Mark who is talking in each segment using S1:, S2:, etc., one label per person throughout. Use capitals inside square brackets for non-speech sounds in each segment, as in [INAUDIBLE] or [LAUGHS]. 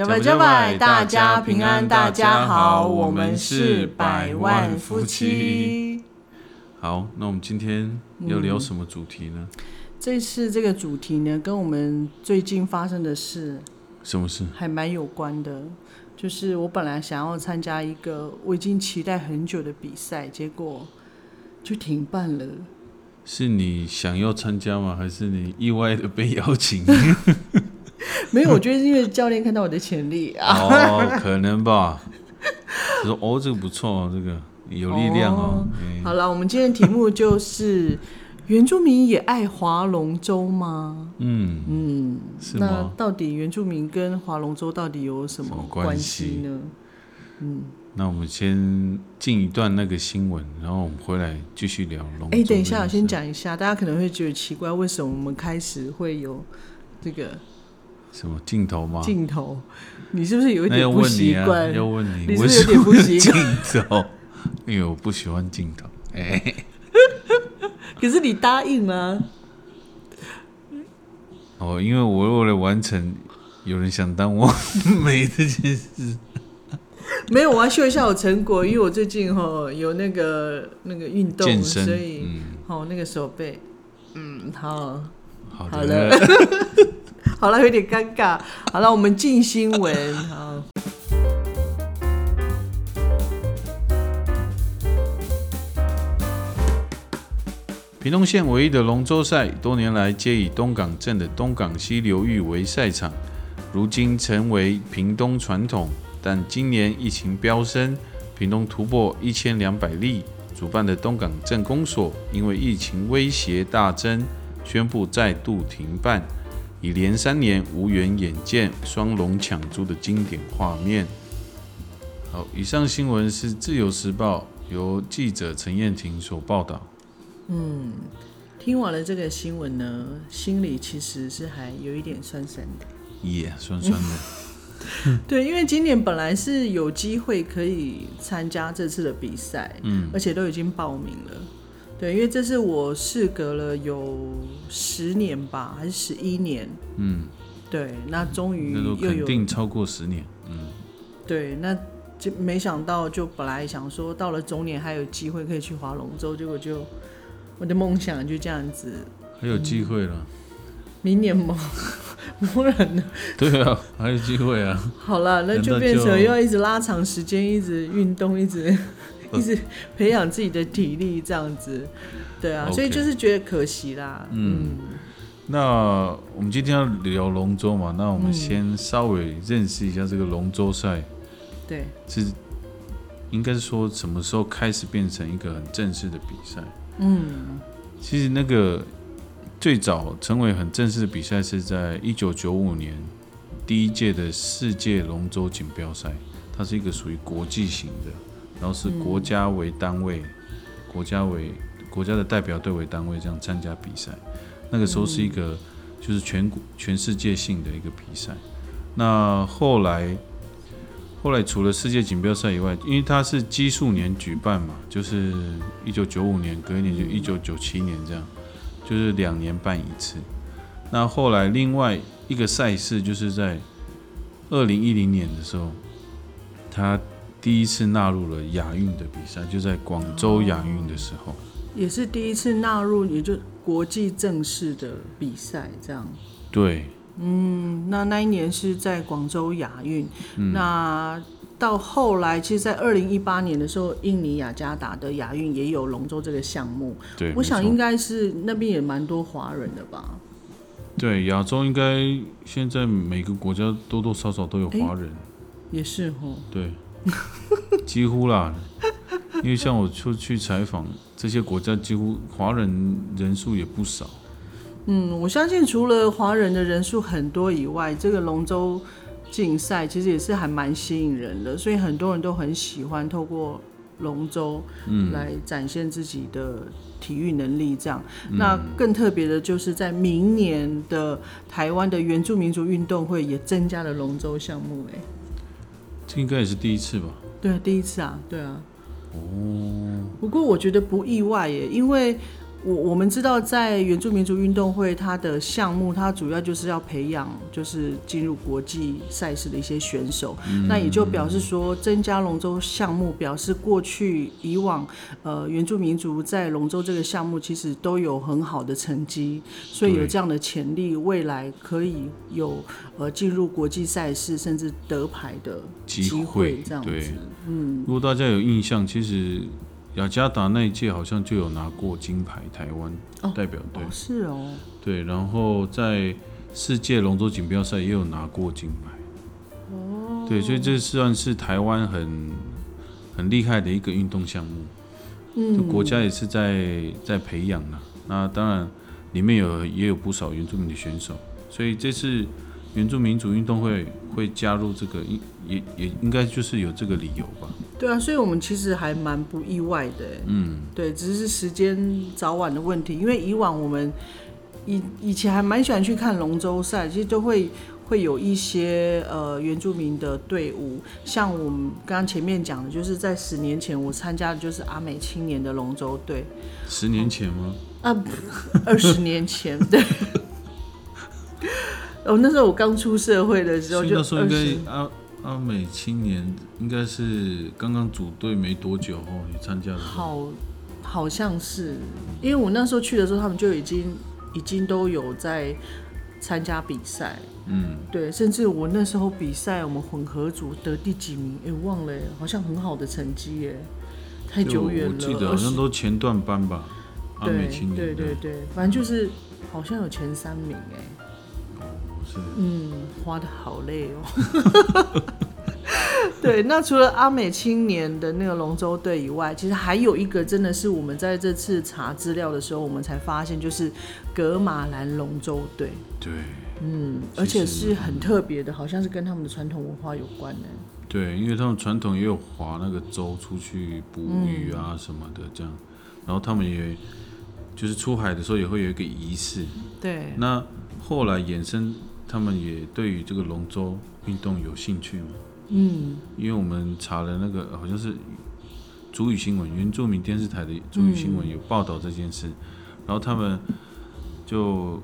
S1: 加百加百，大家平安，大家好，我们是百万夫妻。
S2: 好，那我们今天要聊什么主题呢？
S1: 这次这个主题呢，跟我们最近发生的事，
S2: 什么事？
S1: 还蛮有？关的。就是我本来想要参加一个我已经期待很久的比赛，结果就停办了。
S2: 是你想要参加吗？还是你意外的被邀请？[LAUGHS]
S1: 没有，我觉得是因为教练看到我的潜力啊。
S2: 哦，可能吧。说 [LAUGHS] 哦，这个不错，这个有力量哦。
S1: 好了，我们今天的题目就是原住民也爱划龙舟吗？
S2: 嗯
S1: 嗯，
S2: 是
S1: 那？到底原住民跟划龙舟到底有什么
S2: 关
S1: 关
S2: 系
S1: 系呢？嗯，
S2: 那我们先进一段那个新闻，然后我们回来继续聊龙舟。
S1: 哎，等一下，我先。讲一下，大家可能会觉得奇怪，为什么我们开始会有这个
S2: 什么镜头吗？
S1: 镜头？你是不是有一点不
S2: 问你啊，
S1: 习惯？
S2: 要问你，
S1: 你是
S2: 为
S1: 不是有点不习惯镜
S2: 头？因为我不喜欢镜头。哎，[LAUGHS]
S1: 可是你答应了，[LAUGHS]
S2: 哦，因为我为了完成有人想当我美这件事，[LAUGHS]
S1: 没有，我要秀一下我成果，因为我最近哈有那个那个运动，
S2: 健身
S1: 所以
S2: 嗯
S1: 好、那个手背，嗯，好，
S2: 好
S1: 了，好了，有点尴尬。好了，我们进新闻。好，
S2: 屏东县唯一的龙舟赛，多年来皆以东港镇的东港溪流域为赛场，如今成为屏东传统。但今年疫情飙升，屏东突破一千两百例，主办的东港镇公所因为疫情威胁大增，宣布再度停办，已连三年无缘眼见双龙抢珠的经典画面。好，以上新闻是自由时报由记者陈燕婷所报道。
S1: 嗯听完了这个新闻呢，心里其实是还有一点酸酸的。
S2: 也、酸酸的。[LAUGHS]
S1: 对，因为今年本来是有机会可以参加这次的比赛，
S2: 嗯
S1: 而且都已经报名了。对，因为这是我事隔了有十年吧，还是十一年？
S2: 嗯，
S1: 对，那终于又有
S2: 定超过十年。嗯，
S1: 对，那就没想到，就本来想说到了中年还有机会可以去划龙舟，结果就我的梦想就这样子，
S2: 还有机会了。
S1: 明年吗？[LAUGHS] 不然呢？[LAUGHS]
S2: 对啊，还有机会啊。
S1: 好了，那就变成又要一直拉长时间，一直运动，一直 [LAUGHS] 一直培养自己的体力，这样子。对啊所以就是觉得可惜啦。
S2: 嗯。那我们今天要聊龙舟嘛，那我们
S1: 嗯
S2: 先稍微认识一下这个龙舟赛。
S1: 对，
S2: 是，应该是说什么时候开始变成一个很正式的比赛？
S1: 嗯。
S2: 其实那个最早成为很正式的比赛是在一九九五年第一届的世界龙舟锦标赛，它是一个属于国际型的，然后是国家为单位，国家为国家的代表队为单位这样参加比赛。那个时候是一个就是全国全世界性的一个比赛。那后来后来除了世界锦标赛以外，因为它是奇数年举办嘛，就是一九九五年，隔一年就一九九七年这样，就是两年办一次。那后来另外一个赛事就是在二零一零年的时候，他第一次纳入了亚运的比赛，就在广州亚运的时候。
S1: 也是第一次纳入，也就国际正式的比赛这样。
S2: 对，
S1: 嗯，那那一年是在广州亚运，
S2: 嗯
S1: 那到后来，其实，在二零一八年的时候，印尼雅加达的亚运也有龙舟这个项目。
S2: 对，
S1: 我想应该是那边也蛮多华人的吧。
S2: 对亚洲应该现在每个国家多多少少都有华人，
S1: 也是哦，
S2: 对，[LAUGHS] 几乎啦。因为像我出去采访这些国家，几乎华人人数也不少。
S1: 嗯，我相信除了华人的人数很多以外，这个龙舟竞赛其实也是还蛮吸引人的，所以很多人都很喜欢透过龙舟，
S2: 嗯，
S1: 来展现自己的体育能力。这样，
S2: 嗯
S1: 那更特别的就是在明年的台湾的原住民族运动会也增加了龙舟项目，哎，
S2: 这应该也是第一次吧？
S1: 对，第一次啊，对啊。
S2: 哦，
S1: 不过我觉得不意外耶，因为我我们知道在原住民族运动会，它的项目它主要就是要培养，就是进入国际赛事的一些选手。那也就表示说，增加龙舟项目，表示过去以往呃原住民族在龙舟这个项目其实都有很好的成绩，所以有这样的潜力，未来可以有呃进入国际赛事甚至得牌的
S2: 机
S1: 会
S2: 会
S1: 这样子
S2: 嗯。如果大家有印象，其实雅加达那一届好像就有拿过金牌，台湾
S1: 哦
S2: 代表队
S1: 哦，。是哦，
S2: 对，然后在世界龙舟锦标赛也有拿过金牌。哦，对，所以这算是台湾很很厉害的一个运动项目。嗯，国家也是在在培养呢。那当然，里面有也有不少原住民的选手，所以这次原住民族运动会会加入这个，应也也应该就是有这个理由吧。
S1: 对啊，所以我们其实还蛮不意外的，
S2: 嗯，
S1: 对，只是时间早晚的问题。因为以往我们以以前还蛮喜欢去看龙舟赛，其实都会会有一些呃原住民的队伍，像我们刚刚前面讲的，就是在十年前我参加的就是阿美青年的龙舟队，
S2: 十年前吗？
S1: 啊，二十年前 [LAUGHS] 对。哦，那时候我刚出社会的时候就
S2: 所以那时候应该阿阿美青年应该是刚刚组队没多久哦，你参加的。
S1: 好，好像是，因为我那时候去的时候，他们就已经已经都有在参加比赛，
S2: 嗯，
S1: 对，甚至我那时候比赛，我们混合组得第几名？哎、忘了耶，好像很好的成绩耶，太久远了，
S2: 我记得好像都前段班吧，阿美青年
S1: 对对对对，反正就是好像有前三名哎，
S2: 是
S1: 嗯，花的好累哦。[LAUGHS] 对，那除了阿美青年的那个龙舟队以外，其实还有一个真的是我们在这次查资料的时候，我们才发现，就是格马兰龙舟队。
S2: 对
S1: 嗯，而且是很特别的，好像是跟他们的传统文化有关的。
S2: 对，因为他们传统也有划那个舟出去捕鱼啊什么的这样，然后他们也就是出海的时候也会有一个仪式。
S1: 对，
S2: 那后来衍生，他们也对于这个龙舟运动有兴趣嘛？
S1: 嗯，
S2: 因为我们查了那个好像是主语新闻，原住民电视台的主语新闻有报道这件事，然后他们就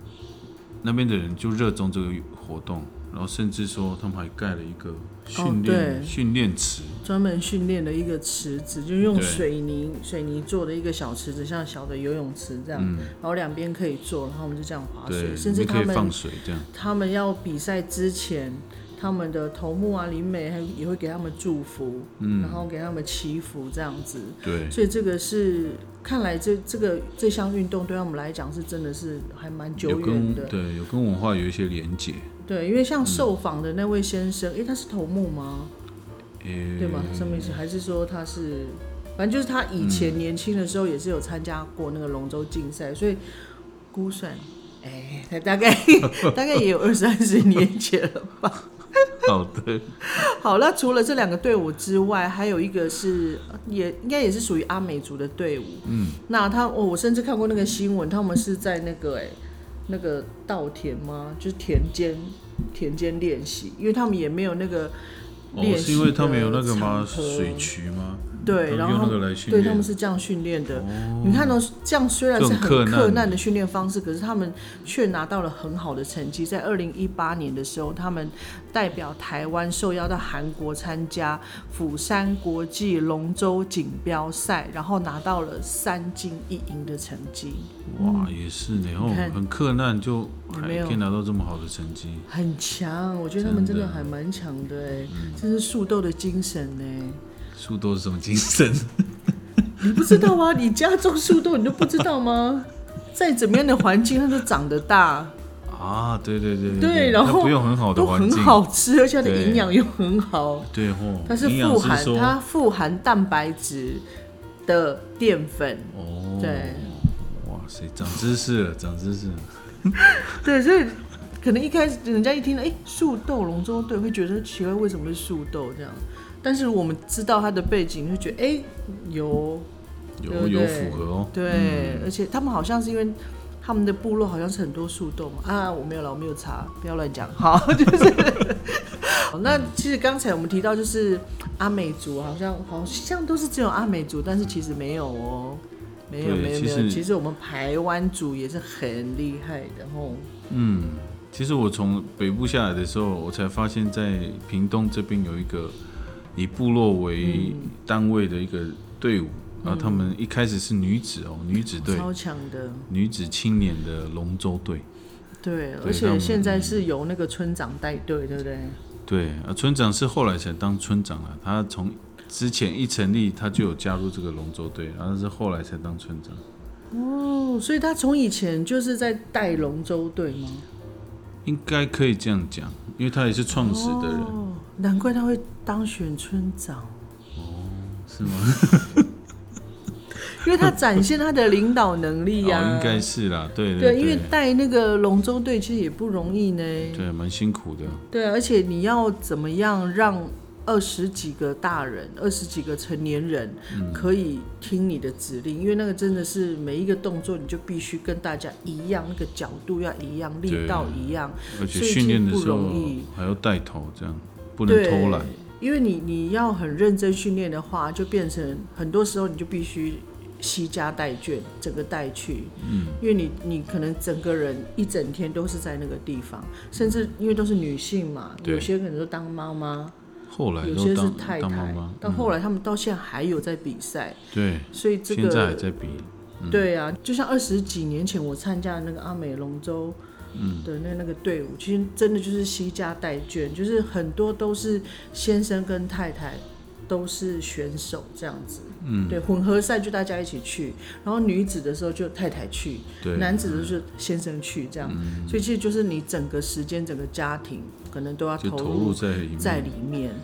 S2: 那边的人就热衷这个活动，然后甚至说他们还盖了一个训练
S1: 对。
S2: 训练池，
S1: 专门训练的一个池子，就用水泥水泥做的一个小池子，像小的游泳池这样，
S2: 嗯，
S1: 然后两边可以坐，然后我们就这样划，水，甚至他们
S2: 放水这样，
S1: 他们要比赛之前，他们的头目啊、林美还也会给他们祝福，
S2: 嗯。
S1: 然后给他们祈福这样子。
S2: 对，
S1: 所以这个是看来这这个这项运动对他们来讲是真的是还蛮久
S2: 有
S1: 远的。
S2: 跟对有跟文化有一些连结，
S1: 对，因为像受访的那位先生，诶，他是头目吗？
S2: 诶、
S1: 对吗？上面是还是说他是，反正就是他以前年轻的时候也是有参加过那个龙舟竞赛，所以估算，哎，他大概 [LAUGHS] 大概也有二三十年前了吧。[LAUGHS]
S2: 好的，
S1: 好，那除了这两个队伍之外，还有一个是也应该也是属于阿美族的队伍。
S2: 嗯，
S1: 那他哦，我甚至看过那个新闻，他们是在那个哎那个稻田吗？就是田间田间练习，因为他们也没有那个
S2: 哦，
S1: 练习
S2: 是因为他们有那个吗？水渠吗？
S1: 对，然后对他们，是这样训练的。
S2: 哦，
S1: 你看到、这样虽然是很
S2: 克难
S1: 困难的训练方式，可是他们却拿到了很好的成绩。在二零一八年的时候，他们代表台湾受邀到韩国参加釜山国际龙舟锦标赛，然后拿到了三金一银的成绩，
S2: 哇，也是呢，哦
S1: 你看，
S2: 很困难就还可以拿到这么好的成绩，
S1: 很强。我觉得他们真的
S2: 真的
S1: 还蛮强的哎，这是树斗的精神呢。
S2: 树豆是什么精神？
S1: 你不知道吗？你家种树豆，你都不知道吗？在怎么样的环境，它都长得大。
S2: 啊，对对对
S1: 对然后
S2: 它不用很好的
S1: 都很
S2: 环境，
S1: 好吃，而且它的
S2: 对
S1: 营养又很好。
S2: 对哦，
S1: 它是富含它富含蛋白质的淀粉，
S2: 哦，
S1: 对，
S2: 哇塞，长知识了，长知识了，[LAUGHS]
S1: 对，所以可能一开始人家一听到哎树豆龙舟队，会觉得奇怪为什么是树豆这样，但是我们知道它的背景，就觉得哎有
S2: 有有符合哦。
S1: 对，而且他们好像是因为他们的部落好像是很多树洞啊，我没有了，我没有查，不要乱讲。好，[LAUGHS] 就是。好那其实刚才我们提到就是阿美族，好像好像都是只有阿美族，但是其实没有哦，没有
S2: 对
S1: 没有没有，
S2: 其实
S1: 我们台湾族也是很厉害的吼。
S2: 嗯，其实我从北部下来的时候，我才发现，在屏东这边有一个以部落为单位的一个队伍，然后他们一开始是女子哦，女子队，
S1: 超强的，
S2: 女子青年的龙舟队。
S1: 对，而且现在是由那个村长带队，对不对？
S2: 对啊，村长是后来才当村长啊，他从之前一成立他就有加入这个龙舟队，然后是后来才当村长。
S1: 哦，所以他从以前就是在带龙舟队吗？
S2: 应该可以这样讲，因为他也是创始的人，
S1: 哦，难怪他会当选村长，哦
S2: 是吗？[LAUGHS]
S1: 因为他展现他的领导能力呀、
S2: 哦，应该是啦，对
S1: 对，
S2: 对，
S1: 因为带那个龙舟队其实也不容易呢。
S2: 对蛮辛苦的。
S1: 对啊，而且你要怎么样让二十几个大人、二十几个成年人
S2: 嗯
S1: 可以听你的指令？因为那个真的是每一个动作，你就必须跟大家一样，那个角度要一样，力道一样。
S2: 而且训练的时候还要带头，这样不能，偷懒。
S1: 因为你你要很认真训练的话，就变成很多时候你就必须惜家带眷，整个带去。嗯，因为你你可能整个人一整天都是在那个地方，甚至因为都是女性嘛，有些可能都当妈妈，
S2: 后来
S1: 有些是太太
S2: 当妈妈，，
S1: 到后来他们到现在还有在比赛，
S2: 对，
S1: 所以这
S2: 现在还
S1: 个
S2: 在比。
S1: 对啊，就像二十几年前我参加的那个阿美龙舟。
S2: 嗯
S1: 的那那个队伍，其实真的就是惜家带眷，就是很多都是先生跟太太都是选手这样子。
S2: 嗯，
S1: 对，混合赛就大家一起去，然后女子的时候就太太去，
S2: 对，嗯
S1: 男子的就先生去这样。所以其实就是你整个时间、整个家庭可能都要
S2: 投
S1: 投
S2: 入在里面。
S1: 在里面。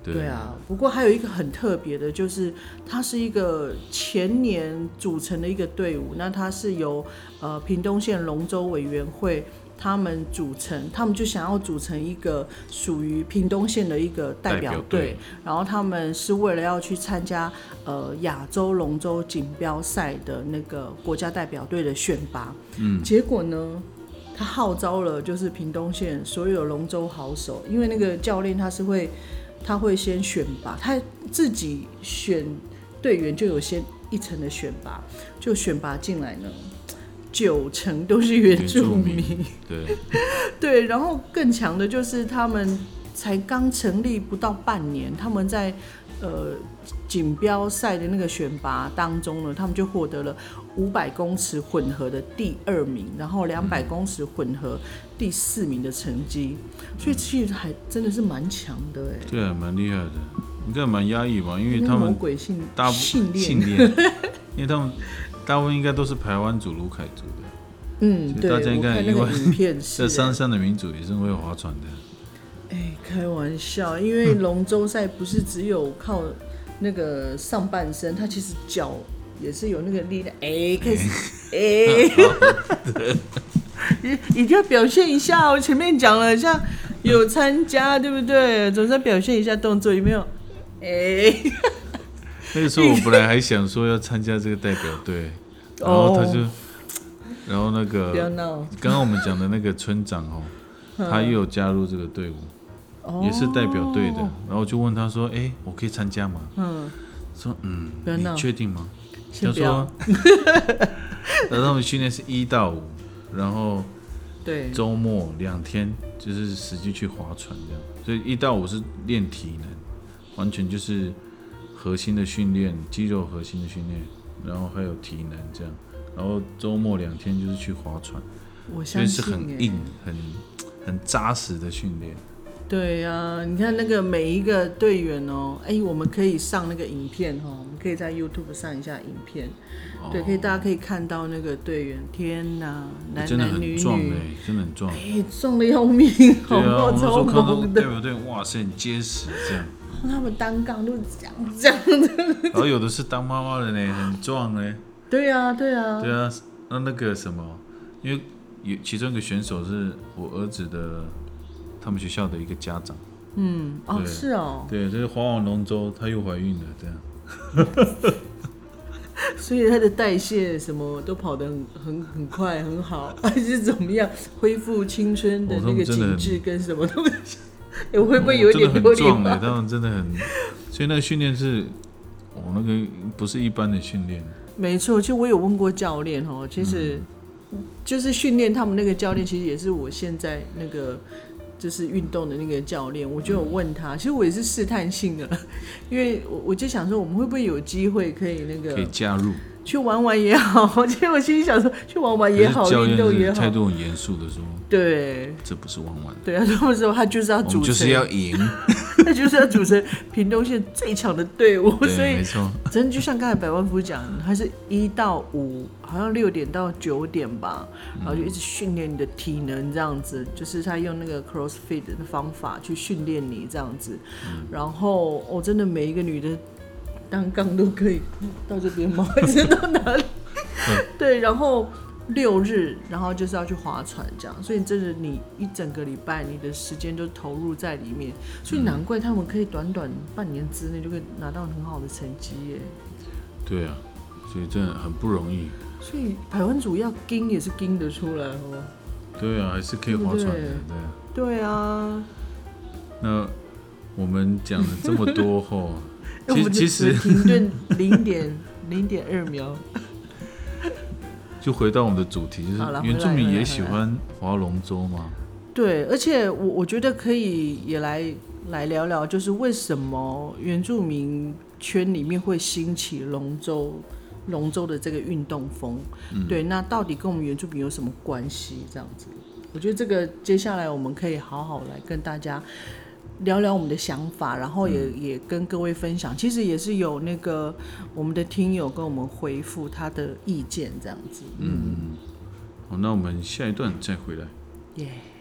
S2: 对
S1: 对啊，不过还有一个很特别的，就是它是一个前年组成的一个队伍，那它是由呃屏东县龙舟委员会他们组成，他们就想要组成一个属于屏东县的一个代表队，然后他们是为了要去参加呃亚洲龙舟锦标赛的那个国家代表队的选拔，嗯，结果呢？他号召了就是屏东县所有龙舟好手，因为那个教练他是会他会先选拔，他自己选队员就有先一层的选拔，就选拔进来呢，九成都是原住民，
S2: 民对，[LAUGHS]
S1: 对，然后更强的就是他们才刚成立不到半年，他们在呃锦标赛的那个选拔当中呢，他们就获得了五百公尺混合的第二名，然后两百公尺混合第四名的成绩，所以其实还真的是蛮强的哎。
S2: 对啊，蛮厉害的。应该蛮压抑吧，因为他们
S1: 鬼性训练，
S2: 训练，因为他们大部分应该都是排湾族、卢凯族的。
S1: 嗯，对，
S2: 大家应
S1: 我
S2: 该因为这山
S1: 哎
S2: 上的民族也是会划船的。
S1: 哎，开玩笑，因为龙舟赛不是只有靠那个上半身，它其实脚也是有那个力量。哎，开始，哎，一一定要表现一下哦。前面讲了，像有参加，对不对？总是要表现一下动作，有没有？哎，
S2: 那个时候我本来还想说要参加这个代表队，[LAUGHS] 然后他就，然后那个，刚刚我们讲的那个村长哦，[LAUGHS] 他又有加入这个队伍，
S1: 哦
S2: 也是代表队的。然后我就问他说：“哎，我可以参加吗？
S1: 嗯，？”
S2: 说：“嗯，你确定吗？”他说，[LAUGHS] 然后他们训练是一到五，然后
S1: 对，
S2: 周末两天就是实际去划船这样，所以一到五是练体能，完全就是核心的训练，肌肉核心的训练，然后还有体能这样，然后周末两天就是去划船，
S1: 我
S2: 所以是
S1: 相信哎
S2: 很硬、很很扎实的训练。
S1: 对呀、你看那个每一个队员哦，哎，我们可以上那个影片哈、哦，我们可以在 YouTube 上一下影片，对，可以大家可以看到那个队员，天哪，男
S2: 真的
S1: 男女
S2: 很壮哎、
S1: 女，
S2: 真的很壮。
S1: 哎，壮的要命，好不好？[LAUGHS] 超
S2: 那时候看到
S1: 猛的，
S2: 代表队，哇塞，很结实这样。
S1: 他们单杠都是这样这样的，
S2: 然后有的是当妈妈的呢，很壮呢。
S1: 对呀、对呀、
S2: 对啊，那那个什么，因为有其中一个选手是我儿子的他们学校的一个家长，
S1: 嗯，哦，是哦，
S2: 对，这是滑往龙舟，她又怀孕了，这样。[LAUGHS]
S1: 所以她的代谢什么都跑得很很很快，很好，[LAUGHS] 还是怎么样恢复青春的那个紧致跟什么东西？[LAUGHS] 会不会有一点
S2: 很壮的？
S1: 啊？
S2: 他们真的很，所以那个训练是，哦，那个不是一般的训练。
S1: 没错，其实我有问过教练哦，其实就是训练他们那个教练，其实也是我现在那个就是运动的那个教练，我就有问他，其实我也是试探性的，因为我我就想说，我们会不会有机会可以那个
S2: 可以
S1: 个
S2: 加入，
S1: 去玩玩也好，其实我心里想说，去玩玩也好，运动也好。
S2: 练态，度很严肃的说，
S1: 对。
S2: 这不是玩玩，
S1: 对啊，这么说他就是要
S2: 我
S1: 组成，
S2: 们就是要赢。
S1: 他就是要组成屏东县最强的队伍，所，以
S2: 没错，
S1: 真的就像刚才百万夫讲的，他是一到五，好像六点到九点吧，然后就一直训练你的体能，这样子，就是他用那个 CrossFit 的方法去训练你这样子。然后，哦，真的每一个女的单杠都可以到这边吗？[LAUGHS] 还是到哪里？对，然后六日，然后就是要去划船这样，所以真的你一整个礼拜你的时间都投入在里面，所以难怪他们可以短短半年之内就可以拿到很好的成绩耶。
S2: 对啊，所以真的很不容易。
S1: 所以百万组要盯也是盯得出来哦。
S2: 对啊，还是可以划船的。
S1: 对
S2: 对啊，
S1: 对啊，
S2: 那我们讲了这么多后，[LAUGHS] 其实
S1: 停顿零点零点二秒。
S2: 就回到我们的主题，就是原住民也喜欢划龙舟吗？
S1: 对，而且我我觉得可以也来来聊聊，就是为什么原住民圈里面会兴起龙舟龙舟的这个运动风。对，那到底跟我们原住民有什么关系？这样子，我觉得这个接下来我们可以好好来跟大家聊聊我们的想法，然后也、也跟各位分享。其实也是有那个我们的听友跟我们回复他的意见，这样子。
S2: 嗯，好，那我们下一段再回来。
S1: 耶、好，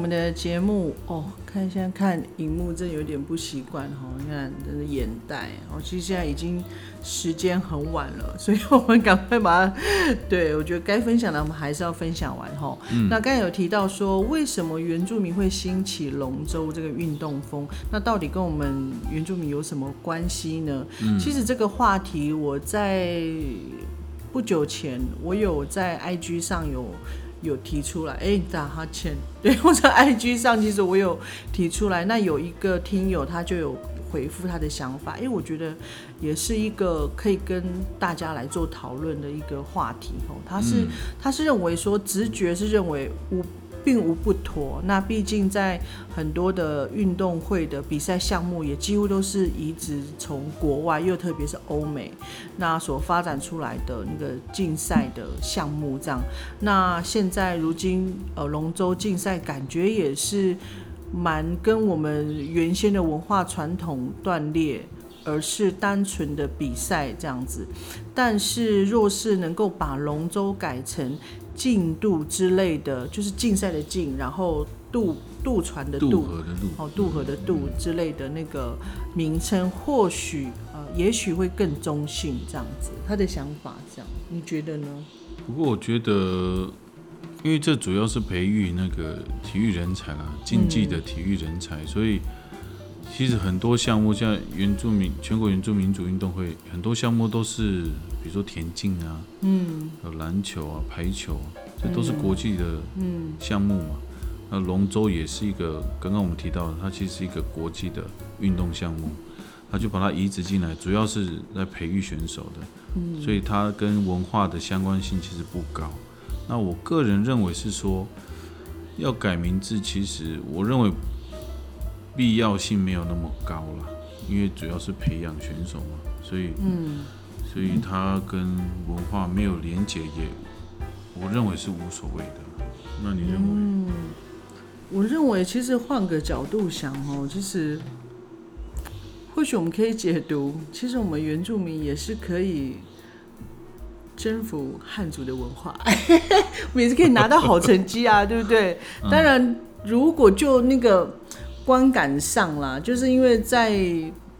S1: 们的节目哦。看现在看荧幕，真的有点不习惯哈。你看，真的眼袋哦。其实现在已经时间很晚了，[LAUGHS] 所以我们赶快把它。对我觉得该分享的，我们还是要分享完哈。那刚才有提到说，为什么原住民会兴起龙舟这个运动风？那到底跟我们原住民有什么关系呢？其实这个话题我在不久前，我有在 IG 上有。有提出来，哎、打哈欠，[LAUGHS] 对我在 IG 上其实我有提出来，那有一个听友他就有回复他的想法，因为我觉得也是一个可以跟大家来做讨论的一个话题哦。他是、他是认为说直觉是认为无并无不妥，那毕竟在很多的运动会的比赛项目也几乎都是移植从国外，又特别是欧美那所发展出来的那个竞赛的项目这样。那现在如今呃龙舟竞赛感觉也是蛮跟我们原先的文化传统断裂。而是单纯的比赛这样子，但是若是能够把龙舟改成竞渡之类的，就是竞赛的竞，然后渡渡船的
S2: 渡
S1: 渡，
S2: 河的渡，
S1: 哦，渡河的渡之类的那个名称，或许呃，也许会更中性这样子。他的想法这样，你觉得呢？
S2: 不过我觉得，因为这主要是培育那个体育人才啦，竞技的体育人才，所以其实很多项目，像原住民全国原住民族运动会，很多项目都是，比如说田径啊，
S1: 嗯
S2: 有篮球啊、排球啊，这都是国际的
S1: 嗯
S2: 项目嘛。那龙舟也是一个，刚刚我们提到的，它其实是一个国际的运动项目，它就把它移植进来，主要是来培育选手的。
S1: 嗯
S2: 所以它跟文化的相关性其实不高。那我个人认为是说，要改名字，其实我认为必要性没有那么高了，因为主要是培养选手嘛，所以
S1: 嗯
S2: 所以他跟文化没有连结也，我认为是无所谓的。那你认为？
S1: 嗯，我认为其实换个角度想哦，其实或许我们可以解读，其实我们原住民也是可以征服汉族的文化，[LAUGHS] 我们也是可以拿到好成绩啊，对不对？[LAUGHS] 当然，如果就那个观感上啦，就是因为在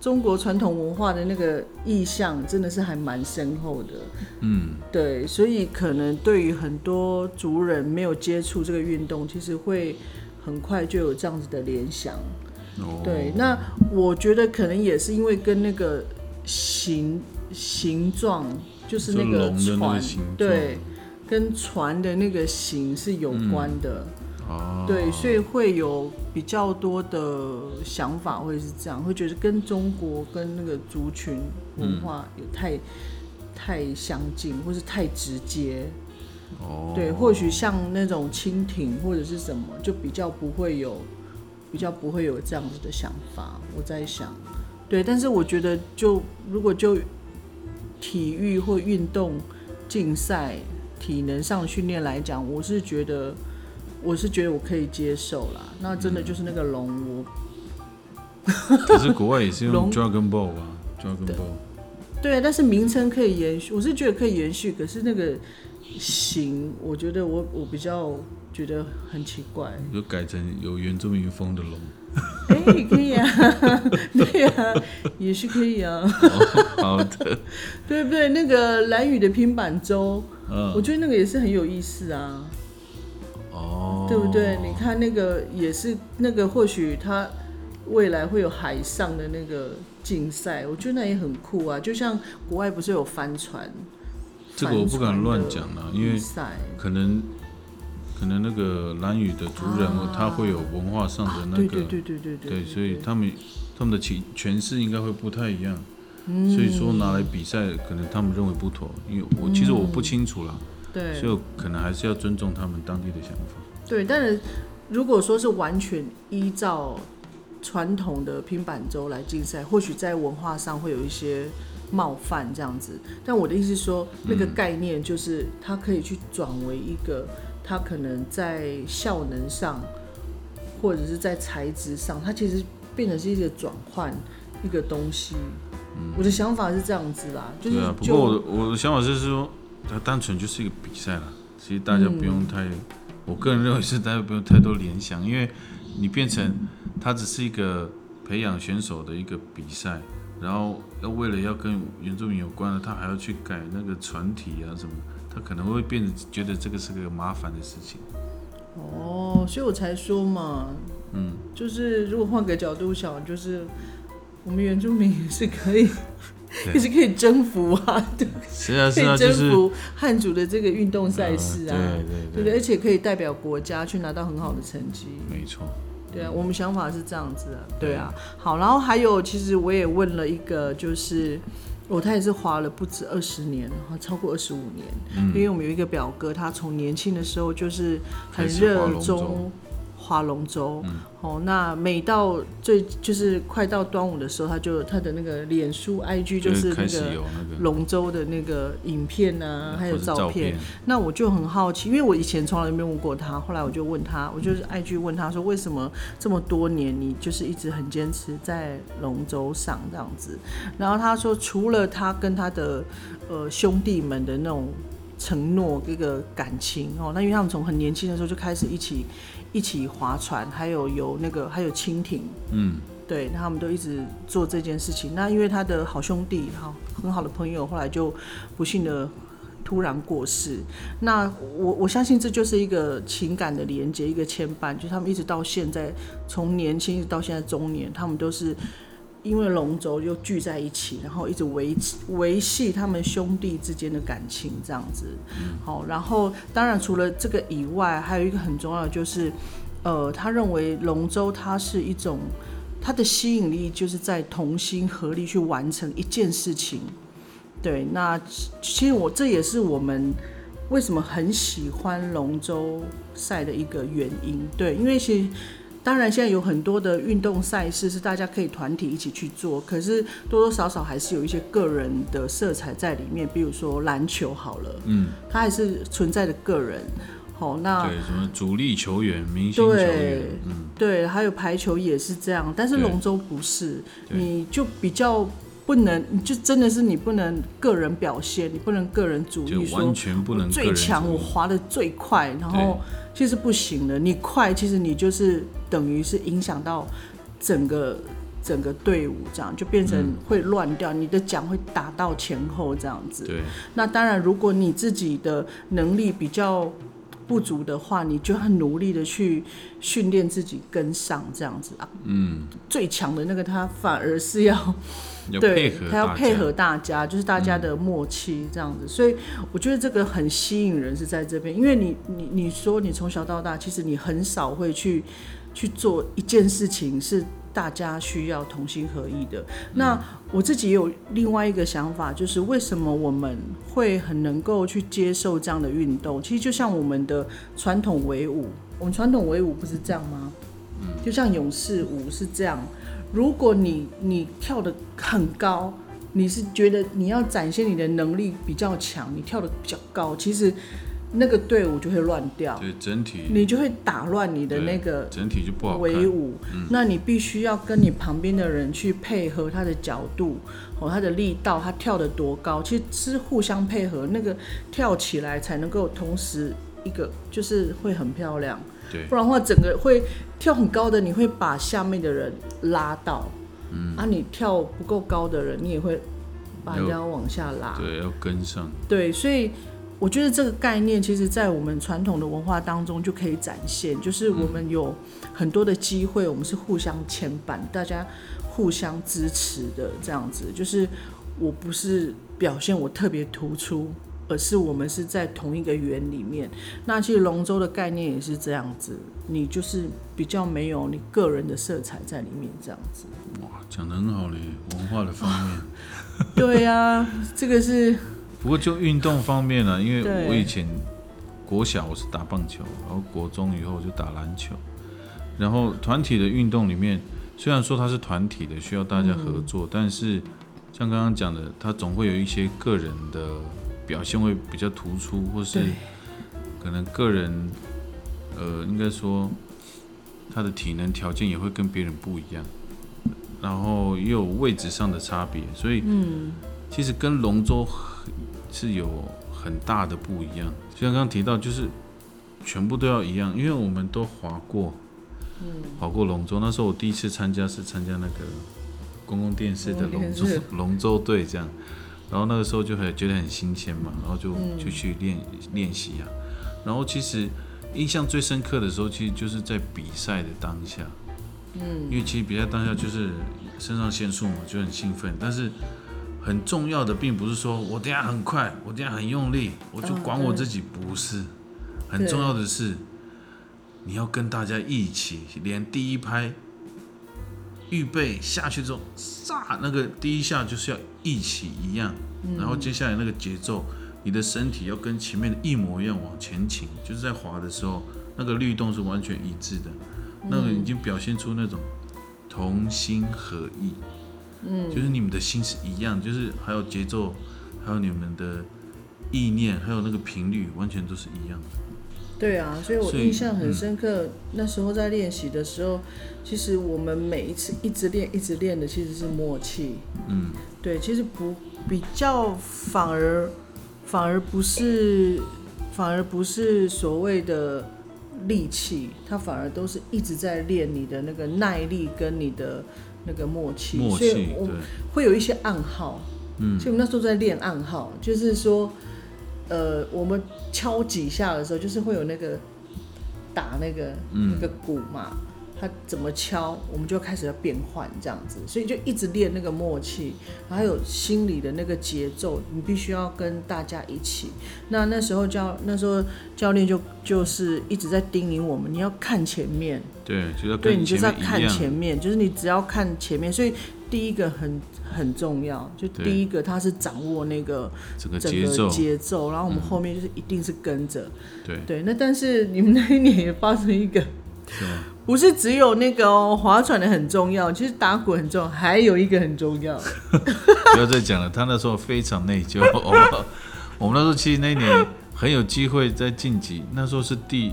S1: 中国传统文化的那个意象，真的是还蛮深厚的。
S2: 嗯，
S1: 对，所以可能对于很多族人没有接触这个运动，其实会很快就有这样子的联想。
S2: 哦，
S1: 对，那我觉得可能也是因为跟那个形形状，就是那个船对，跟船的那个形是有关的。
S2: 哦，
S1: 对，所以会有比较多的想法，会是这样，会觉得跟中国跟那个族群文化有太、太相近，或是太直接。
S2: 哦，
S1: 对，或许像那种蜻蜓或者是什么，就比较不会有，比较不会有这样子的想法。我在想，对，但是我觉得就如果就体育或运动竞赛、体能上的训练来讲，我是觉得，我是觉得我可以接受啦。那真的就是那个龙，我
S2: 可是国外也是用 Dragon Ball 啊，Dragon Ball，
S1: 对，但是名称可以延续，我是觉得可以延续，可是那个形，我觉得我我比较觉得很奇怪。
S2: 就改成有原住民风的龙。
S1: 哎、可以啊，[LAUGHS] 对啊，也是可以啊，
S2: 好的，
S1: 对不对？那个蓝雨的平板舟，我
S2: 嗯，
S1: 觉得那个也是很有意思啊，
S2: 哦，
S1: 对不对？你看那个也是那个，或许他未来会有海上的那个竞赛，我觉得那也很酷啊。就像国外不是有帆船，
S2: 这个我不敢乱讲啊，因为可能可能那个蓝屿的族人
S1: 啊。
S2: 他会有文化上的
S1: 啊，
S2: 那个
S1: 对对对对对对
S2: 对，所以他们他们的诠诠释应该会不太一样，
S1: 嗯。
S2: 所以说拿来比赛，可能他们认为不妥，因为我其实我不清楚啦，
S1: 对
S2: 所以可能还是要尊重他们当地的想法。
S1: 对，但是如果说是完全依照传统的平板舟来竞赛，或许在文化上会有一些冒犯这样子。但我的意思是说，那个概念就是它可以去转为一个，它可能在效能上，或者是在材质上，它其实变成是一个转换一个东西。我的想法是这样子啦，就是
S2: 不
S1: 就
S2: 过我的我的想法是说，它单纯就是一个比赛了，其实大家不用太，我个人认为是大家不用太多联想，因为你变成它只是一个培养选手的一个比赛，然后要为了要跟原住民有关的，他还要去改那个船体啊什么，他可能会变得觉得这个是个麻烦的事情。
S1: 哦，所以我才说嘛，
S2: 嗯，
S1: 就是如果换个角度想，就是我们原住民也是可以，
S2: 对
S1: 也是可以征服啊，[LAUGHS] 对，
S2: 是啊是
S1: 可以征服汉族的这个运动赛事啊，
S2: 呃对对
S1: 对？而且可以代表国家去拿到很好的成绩。
S2: 没错，
S1: 对啊，我们想法是这样子啊，对。啊。好，然后还有，其实我也问了一个，就是我他也是滑了不止二十年，然后超过二十五年，因为我们有一个表哥，他从年轻的时候就是很热衷划龙舟。哦，那每到最就是快到端午的时候，他就他的那个脸书 IG 就是那个龙舟的那个影片啊，还有
S2: 照
S1: 片。那我就很好奇，因为我以前从来没有问过他，后来我就问他，我就是 IG 问他说，为什么这么多年你就是一直很坚持在龙舟上这样子？然后他说，除了他跟他的呃兄弟们的那种承诺、这个感情哦，那因为他们从很年轻的时候就开始一起一起划船，还有游那个还有蜻蜓，
S2: 嗯，
S1: 对，那他们都一直做这件事情。那因为他的好兄弟，哈很好的朋友，后来就不幸的突然过世。那我我相信这就是一个情感的连接，一个牵绊，就他们一直到现在，从年轻一直到现在中年，他们都是因为龙舟又聚在一起，然后一直维持维系他们兄弟之间的感情，这样子。好，然后当然除了这个以外，还有一个很重要的就是，呃，他认为龙舟它是一种。它的吸引力就是在同心合力去完成一件事情。对，那其实我这也是我们为什么很喜欢龙舟赛的一个原因。对，因为其实当然现在有很多的运动赛事是大家可以团体一起去做，可是多多少少还是有一些个人的色彩在里面。比如说篮球好了，
S2: 嗯，
S1: 它还是存在的个人。好，那
S2: 对，什么主力球员、明星球员
S1: 对，
S2: 嗯，
S1: 对，还有排球也是这样，但是
S2: 对
S1: 龙舟不是，你就比较不能，你就真的是你不能个人表现，你不能个人主
S2: 就
S1: 义，说
S2: 完全不能
S1: 最强，我滑的最快，然后其实不行的。你快，其实你就是等于是影响到整个整个队伍，这样就变成会乱掉，你的奖会打到前后这样子。
S2: 对
S1: 那当然，如果你自己的能力比较不足的话，你就很努力的去训练自己跟上这样子啊。
S2: 嗯，
S1: 最强的那个他反而是要
S2: 要
S1: 对他要配合。大家，就是大家的默契这样子。所以我觉得这个很吸引人是在这边，因为你你你说你从小到大，其实你很少会去去做一件事情是大家需要同心合意的。那我自己也有另外一个想法，就是为什么我们会很能够去接受这样的运动？其实就像我们的传统围舞，我们传统围舞不是这样吗？就像勇士舞是这样。如果你你跳得很高，你是觉得你要展现你的能力比较强，你跳得比较高，其实那个队伍就会乱掉，
S2: 对整体，
S1: 你就会打乱你的那个
S2: 整体就不好
S1: 围
S2: 看。
S1: 舞，那你必须要跟你旁边的人去配合他的角度，哦，他的力道，他跳得多高，其实是互相配合，那个跳起来才能够同时一个就是会很漂亮，
S2: 对
S1: 不然的话整个会跳很高的，你会把下面的人拉到，嗯，啊，你跳不够高的人，你也会把人家往下拉，
S2: 对，要跟上。
S1: 对，所以我觉得这个概念，其实在我们传统的文化当中就可以展现，就是我们有很多的机会，我们是互相牵绊，大家互相支持的这样子。就是我不是表现我特别突出，而是我们是在同一个圆里面。那其实龙舟的概念也是这样子，你就是比较没有你个人的色彩在里面这样子。
S2: 哇，讲得很好嘞，文化的方面。[LAUGHS]
S1: 对呀、这个是
S2: 不过就运动方面呢、因为我以前国小我是打棒球，然后国中以后我就打篮球，然后团体的运动里面，虽然说它是团体的，需要大家合作，但是像刚刚讲的，它总会有一些个人的表现会比较突出，或是可能个人，呃，应该说他的体能条件也会跟别人不一样，然后也有位置上的差别，所以
S1: 嗯，
S2: 其实跟龙舟很是有很大的不一样。就像刚刚提到，就是全部都要一样，因为我们都划过，嗯，划过龙舟。那时候我第一次参加是参加那个公共电视的龙舟龙舟队这样，然后那个时候就很觉得很新鲜嘛，然后就就去练练习啊。然后其实印象最深刻的时候，其实就是在比赛的当下，嗯，因为其实比赛当下就是肾上腺素嘛，就很兴奋，但是很重要的并不是说我等一下很快，我等一下很用力，我就管我自己，不是，很重要的是你要跟大家一起，连第一拍预备下去之后，撒那个第一下就是要一起一样，然后接下来那个节奏，你的身体要跟前面的一模一样往前倾，就是在滑的时候，那个律动是完全一致的，那个已经表现出那种同心合意，嗯，就是你们的心是一样，就是还有节奏，还有你们的意念，还有那个频率，完全都是一样的。
S1: 对啊，所以我印象很深刻。那时候在练习的时候，其实我们每一次一直练、一直练的其实是默契。
S2: 嗯，
S1: 对，其实不比较反而反而不是反而不是所谓的力气，它反而都是一直在练你的那个耐力跟你的那个默契。所以我
S2: 对，
S1: 会有一些暗号，
S2: 嗯
S1: 所以我们那时候在练暗号，就是说，呃，我们敲几下的时候，就是会有那个打那个、
S2: 嗯。
S1: 那个鼓嘛，它怎么敲，我们就开始要变换这样子，所以就一直练那个默契，还有心里的那个节奏，你必须要跟大家一起。那那时候教那时候教练就就是一直在叮咛我们，你要看前面，
S2: 对，就要
S1: 对你就是要看
S2: 前面，
S1: 就是你只要看前面，所以第一个很很重要，就第一个他是掌握那个
S2: 整个节奏，
S1: 节奏，然后我们后面就是一定是跟着，
S2: 对，
S1: 对。那但是你们那一年也发生一个，
S2: 是？
S1: 不是只有那个哦，划船的很重要，其实打鼓很重要，还有一个很重要，[LAUGHS]
S2: 不要再讲了，他那时候非常内疚。我们那时候其实那一年很有机会在晋级，那时候是第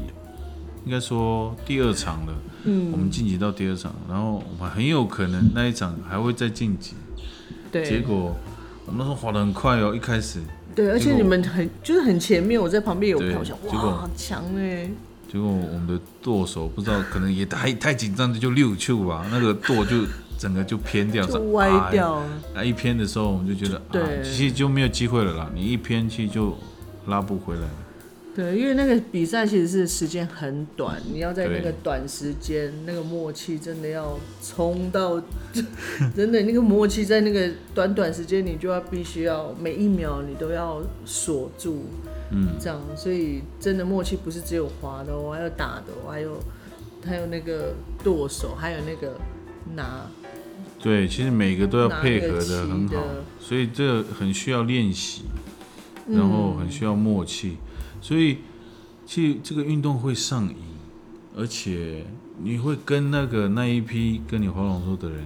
S2: 应该说第二场了，嗯，我们晋级到第二场，然后我们很有可能那一场还会再晋级，
S1: 对，
S2: 结果我们那时候滑得很快哦，一开始，
S1: 对，而且你们很就是很前面，我在旁边有
S2: 对结果
S1: 哇，好强哎，
S2: 结果我们的舵手不知道，可能也太太紧张，就溜去吧，那个舵就整个就偏掉，[LAUGHS]
S1: 就歪
S2: 哎
S1: 掉了。
S2: 那一偏的时候，我们就觉得，
S1: 对
S2: 啊，其实就没有机会了啦。你一偏去就拉不回来了。
S1: 对，因为那个比赛其实是时间很短，你要在那个短时间，那个默契真的要冲到，[LAUGHS] 真的那个默契在那个短短时间，你就要必须要每一秒你都要锁住，
S2: 嗯，
S1: 这样，所以真的默契不是只有滑的哦，还有打的哦，还有还有那个剁手，还有那个拿。
S2: 对，其实每个都要配合的很好，所以这个很需要练习，然后
S1: 嗯
S2: 很需要默契，所以其实这个运动会上瘾，而且你会跟那个那一批跟你划龙舟的人，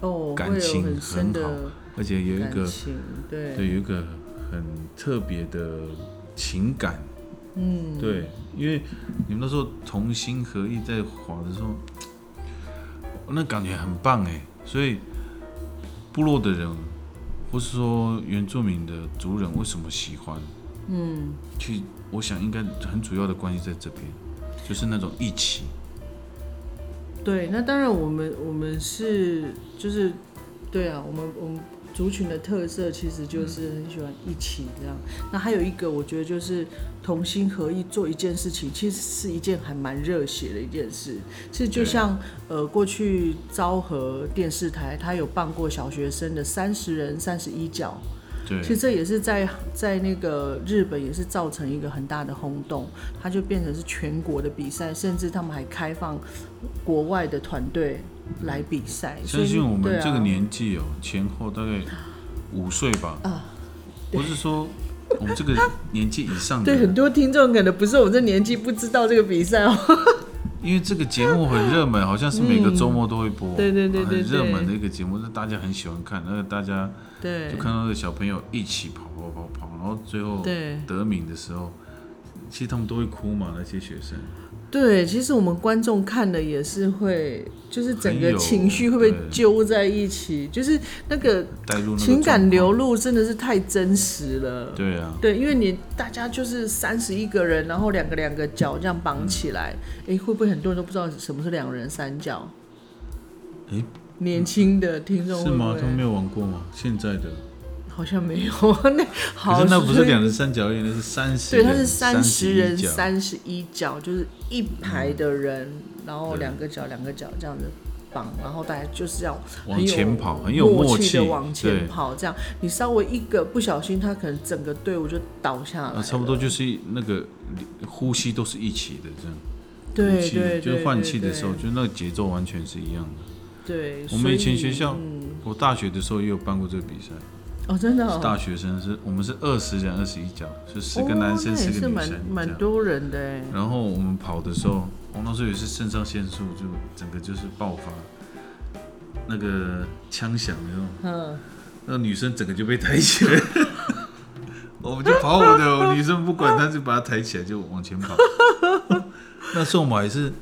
S1: 哦，
S2: 感情
S1: 很
S2: 好而且有一个，
S1: 对。
S2: 对有一个很特别的情感，
S1: 嗯，
S2: 对，因为你们那时候同心合意在划的时候，那感觉很棒哎，所以部落的人，或是说原住民的族人为什么喜欢？
S1: 嗯，
S2: 其实我想应该很主要的关系在这边，就是那种义气。
S1: 对，那当然我们我们是就是对啊，我们我们族群的特色其实就是很喜欢一起这样。那还有一个，我觉得就是同心合意做一件事情，其实是一件还蛮热血的一件事。其实就像呃过去昭和电视台，他有办过小学生的三十人三十一脚。
S2: 对
S1: 其实这也是在在那个日本也是造成一个很大的轰动，它就变成是全国的比赛，甚至他们还开放国外的团队来比赛。
S2: 相信我们这个年纪哦，前后大概五岁吧，
S1: 啊，
S2: 不是说我们这个年纪以上的
S1: 对很多听众可能不是我们这年纪不知道这个比赛哦。
S2: 因为这个节目很热门，好像是每个周末都会播，
S1: 嗯对对对对。
S2: 很热门的一个节目，是大家很喜欢看，那个大家
S1: 对。
S2: 就看到那个小朋友一起跑跑跑跑，然后最后
S1: 对。
S2: 得名的时候，其实他们都会哭嘛，那些学生。
S1: 对，其实我们观众看的也是会，就是整个情绪会不会揪在一起，就是那个情感流露真的是太真实了。
S2: 对啊，
S1: 对，因为你大家就是三十一个人，然后两个两个脚这样绑起来，哎、会不会很多人都不知道什么是两人三角？
S2: 诶
S1: 年轻的听众
S2: 是吗？他们没有玩过吗？现在的，
S1: 好像没有，[LAUGHS] 那好，
S2: 像那不是两人三角恋，那是三十
S1: 对，
S2: 人，
S1: 它是三十人
S2: 31脚
S1: 三十一角，就是一排的人，然后两个脚两个脚这样子绑，然后大家就是要
S2: 往前跑，很有
S1: 默
S2: 默契
S1: 的往前跑，这样。你稍微一个不小心，他可能整个队伍就倒下来
S2: 差不多就是那个呼吸都是一起的，这样。
S1: 对对，
S2: 就是换气的时候，
S1: 对
S2: 就那个节奏完全是一样的。
S1: 对，
S2: 我们以前学校
S1: 嗯，
S2: 我大学的时候也有办过这个比赛，
S1: 哦，真的、哦，
S2: 大学生是我们是二十人二十一脚，是十个男生十个女生。
S1: 蛮多人的哎，
S2: 然后我们跑的时候，我那时候也是肾上腺素就整个就是爆发，那个枪响那种，
S1: 嗯，
S2: 那个女生整个就被抬起来，[LAUGHS] 我们就跑我的，我女生不管，她就把她抬起来就往前跑。[LAUGHS] 那时候我们还是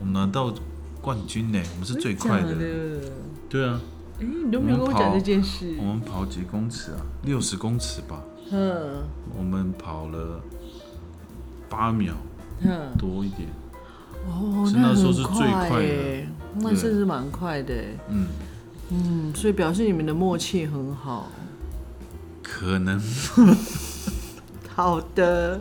S2: 我们拿到冠军呢，我们是最快的。
S1: 的？
S2: 对啊，
S1: 哎，你都没有跟我讲这件事
S2: 我，们跑几公尺啊？六十公尺吧。
S1: 嗯
S2: 我们跑了八秒
S1: 嗯，
S2: 多一点。
S1: 哦，那
S2: 那时候是最快的
S1: 那
S2: 对
S1: 真是蛮快的，
S2: 嗯，
S1: 嗯，所以表示你们的默契很好。
S2: 可能 [LAUGHS]
S1: 好的，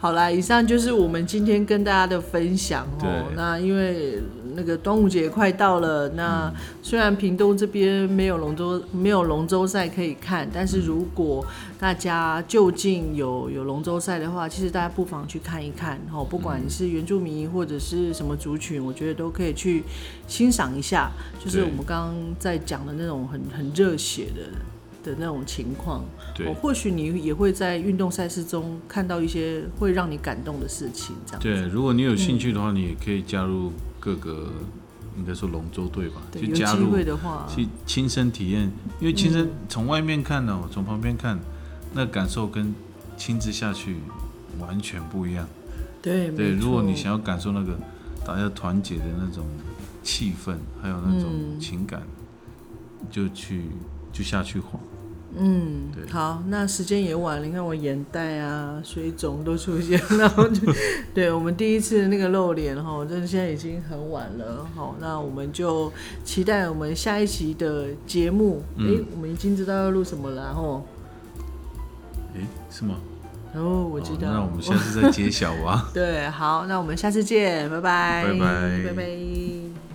S1: 好啦，以上就是我们今天跟大家的分享哦。那因为那个端午节快到了，那虽然屏东这边没有龙舟没有龙舟赛可以看，但是如果大家就近有有龙舟赛的话，其实大家不妨去看一看哦。不管你是原住民或者是什么族群，我觉得都可以去欣赏一下，就是我们刚刚在讲的那种很很热血的。的那种情况，
S2: 对
S1: 哦，或许你也会在运动赛事中看到一些会让你感动的事情，这样。
S2: 对。如果你有兴趣的话，你也可以加入各个，应该说龙舟队吧，去加入
S1: 的话，
S2: 去亲身体验，因为亲身
S1: 嗯
S2: 从外面看呢、从旁边看，那感受跟亲自下去完全不一样。
S1: 对
S2: 对，如果你想要感受那个大家团结的那种气氛，还有那种
S1: 嗯
S2: 情感，就去就下去滑。
S1: 嗯，好，那时间也晚了，你看我眼袋啊、水肿都出现，[LAUGHS] 然后就对我们第一次那个露脸哈，真的现在已经很晚了，好，那我们就期待我们下一期的节目，哎，
S2: 嗯
S1: 我们已经知道要录什么了，然后，
S2: 诶，是吗？
S1: 哦，我知道，
S2: 哦那我们下次再揭晓啊。[LAUGHS]
S1: 对，好，那我们下次见，拜拜，
S2: 拜拜。
S1: 拜拜。